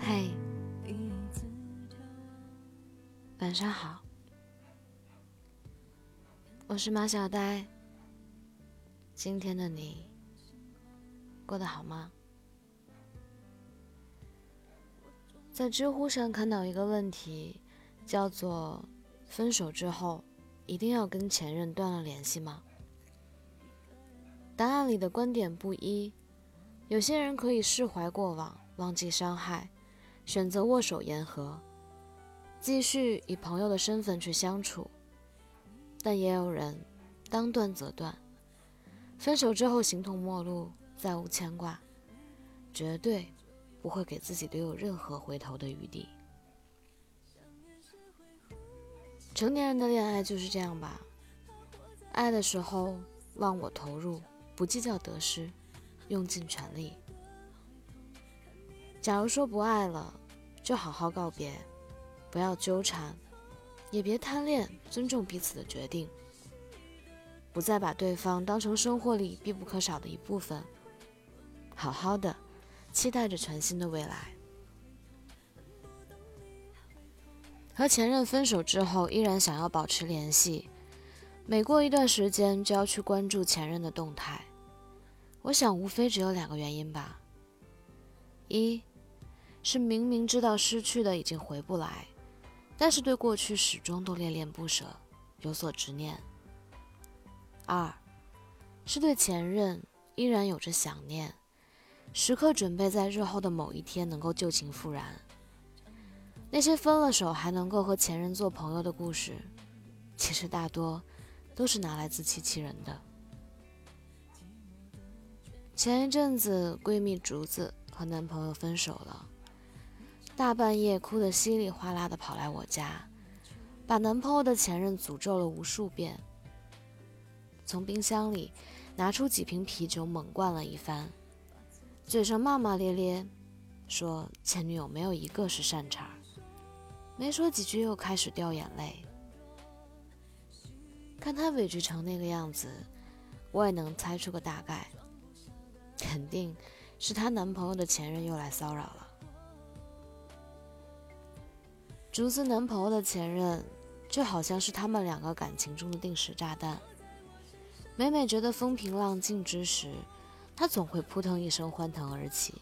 嘿，晚上好，我是马小呆。今天的你过得好吗？在知乎上看到一个问题，叫做“分手之后一定要跟前任断了联系吗？”答案里的观点不一，有些人可以释怀过往，忘记伤害，选择握手言和，继续以朋友的身份去相处，但也有人当断则断。分手之后形同陌路，再无牵挂，绝对不会给自己留有任何回头的余地。成年人的恋爱就是这样吧，爱的时候忘我投入，不计较得失，用尽全力。假如说不爱了，就好好告别，不要纠缠，也别贪恋，尊重彼此的决定。不再把对方当成生活里必不可少的一部分，好好的期待着全新的未来。和前任分手之后，依然想要保持联系，每过一段时间就要去关注前任的动态。我想，无非只有两个原因吧：一是明明知道失去的已经回不来，但是对过去始终都恋恋不舍，有所执念。二，是对前任依然有着想念，时刻准备在日后的某一天能够旧情复燃。那些分了手还能够和前任做朋友的故事，其实大多都是拿来自欺欺人的。前一阵子，闺蜜竹子和男朋友分手了，大半夜哭得稀里哗啦的跑来我家，把男朋友的前任诅咒了无数遍。从冰箱里拿出几瓶啤酒，猛灌了一番，嘴上骂骂咧咧，说前女友没有一个是善茬。没说几句，又开始掉眼泪。看他委屈成那个样子，我也能猜出个大概，肯定是她男朋友的前任又来骚扰了。竹子男朋友的前任，就好像是他们两个感情中的定时炸弹。每每觉得风平浪静之时，他总会扑腾一声欢腾而起，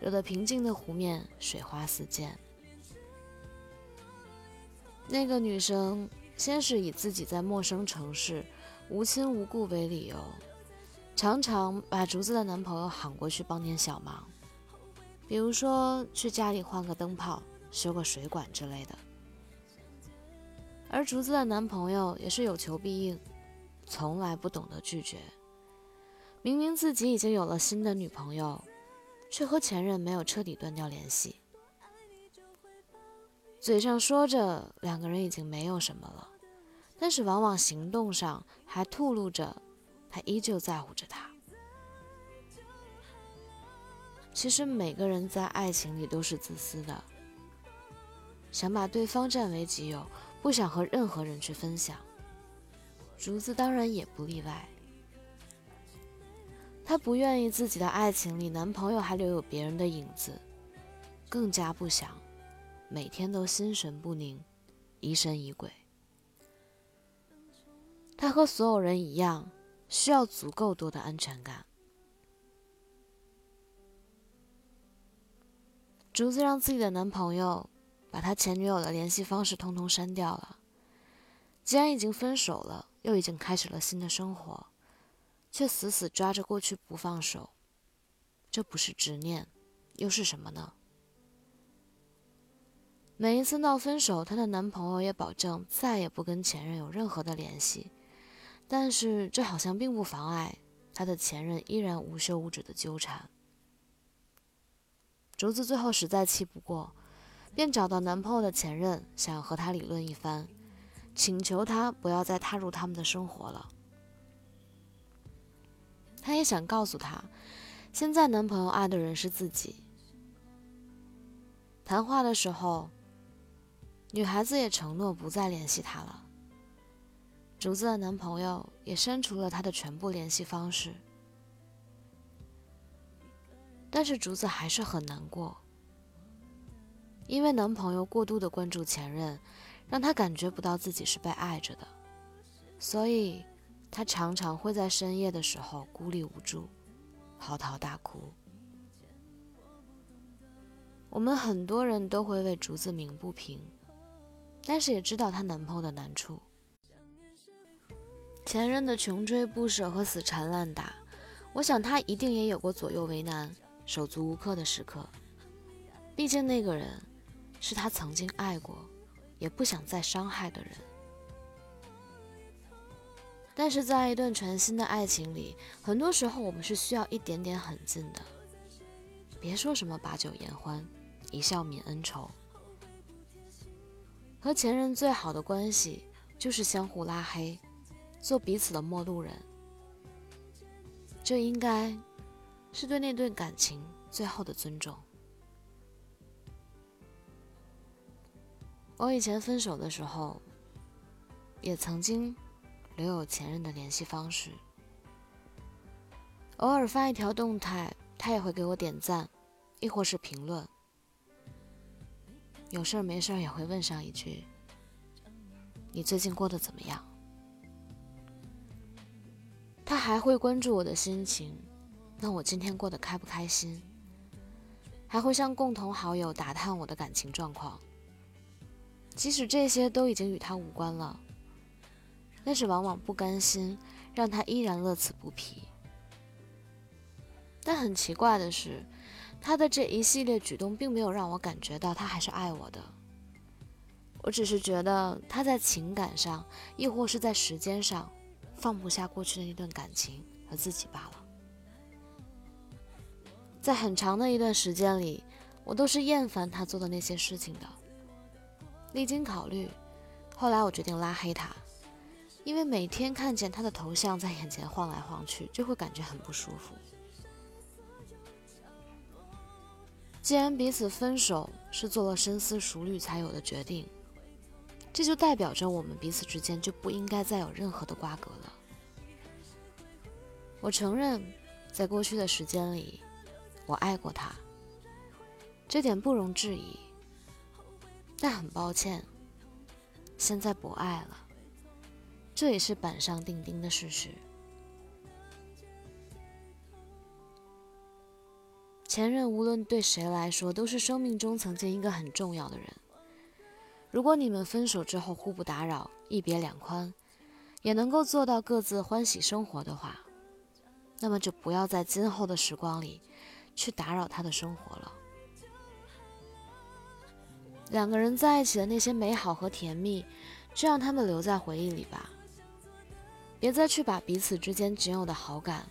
惹得平静的湖面水花四溅。那个女生先是以自己在陌生城市无亲无故为理由，常常把竹子的男朋友喊过去帮点小忙，比如说去家里换个灯泡、修个水管之类的。而竹子的男朋友也是有求必应。从来不懂得拒绝，明明自己已经有了新的女朋友，却和前任没有彻底断掉联系。嘴上说着两个人已经没有什么了，但是往往行动上还吐露着他依旧在乎着她。其实每个人在爱情里都是自私的，想把对方占为己有，不想和任何人去分享。竹子当然也不例外，她不愿意自己的爱情里男朋友还留有别人的影子，更加不想每天都心神不宁、疑神疑鬼。她和所有人一样，需要足够多的安全感。竹子让自己的男朋友把他前女友的联系方式通通删掉了。既然已经分手了。又已经开始了新的生活，却死死抓着过去不放手，这不是执念，又是什么呢？每一次闹分手，她的男朋友也保证再也不跟前任有任何的联系，但是这好像并不妨碍她的前任依然无休无止的纠缠。竹子最后实在气不过，便找到男朋友的前任，想和他理论一番。请求他不要再踏入他们的生活了。他也想告诉他，现在男朋友爱的人是自己。谈话的时候，女孩子也承诺不再联系他了。竹子的男朋友也删除了他的全部联系方式。但是竹子还是很难过，因为男朋友过度的关注前任，让她感觉不到自己是被爱着的，所以她常常会在深夜的时候孤立无助，嚎啕大哭。我们很多人都会为竹子鸣不平，但是也知道她男朋友的难处。前任的穷追不舍和死缠烂打，我想他一定也有过左右为难、手足无措的时刻。毕竟那个人是他曾经爱过，也不想再伤害的人。但是在一段全新的爱情里，很多时候我们是需要一点点狠劲的。别说什么把酒言欢。一笑泯恩仇。和前任最好的关系就是相互拉黑，做彼此的陌路人。这应该是对那段感情最后的尊重。我以前分手的时候，也曾经留有前任的联系方式，偶尔发一条动态，他也会给我点赞，亦或是评论。有事儿没事儿也会问上一句：“你最近过得怎么样？”还会关注我的心情，问我今天过得开不开心，还会向共同好友打探我的感情状况。即使这些都已经与他无关了，但是往往不甘心，让他依然乐此不疲。但很奇怪的是。他的这一系列举动并没有让我感觉到他还是爱我的，我只是觉得他在情感上，亦或是在时间上，放不下过去的那段感情和自己罢了。在很长的一段时间里，我都是厌烦他做的那些事情的。历经考虑，后来我决定拉黑他，因为每天看见他的头像在眼前晃来晃去，就会感觉很不舒服。既然彼此分手是做了深思熟虑才有的决定，这就代表着我们彼此之间就不应该再有任何的瓜葛了。我承认，在过去的时间里，我爱过他，这点不容置疑。但很抱歉，现在不爱了，这也是板上钉钉的事实。前任无论对谁来说都是生命中曾经一个很重要的人。如果你们分手之后互不打扰，一别两宽，也能够做到各自欢喜生活的话，那么就不要在今后的时光里去打扰他的生活了。两个人在一起的那些美好和甜蜜，就让他们留在回忆里吧。别再去把彼此之间仅有的好感，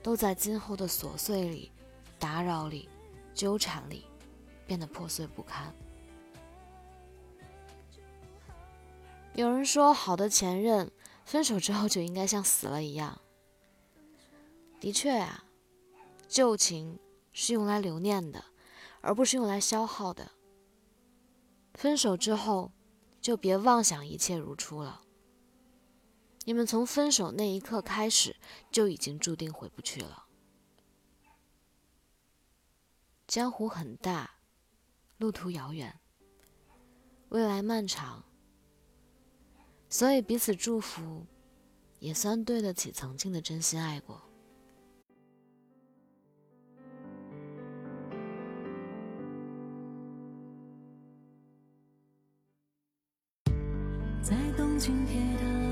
都在今后的琐碎里。打扰里，纠缠里，变得破碎不堪。有人说，好的前任分手之后就应该像死了一样。的确啊，旧情是用来留念的，而不是用来消耗的。分手之后，就别妄想一切如初了。你们从分手那一刻开始，就已经注定回不去了。江湖很大，路途遥远，未来漫长，所以彼此祝福，也算对得起曾经的真心爱过。在东京铁塔，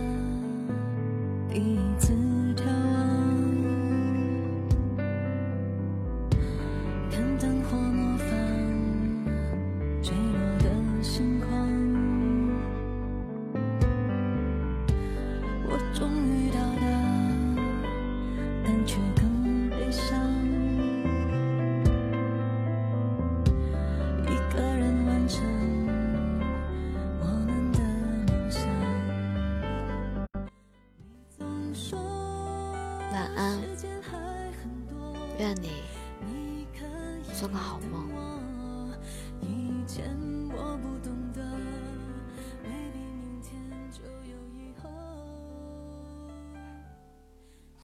晚安愿你做个好梦。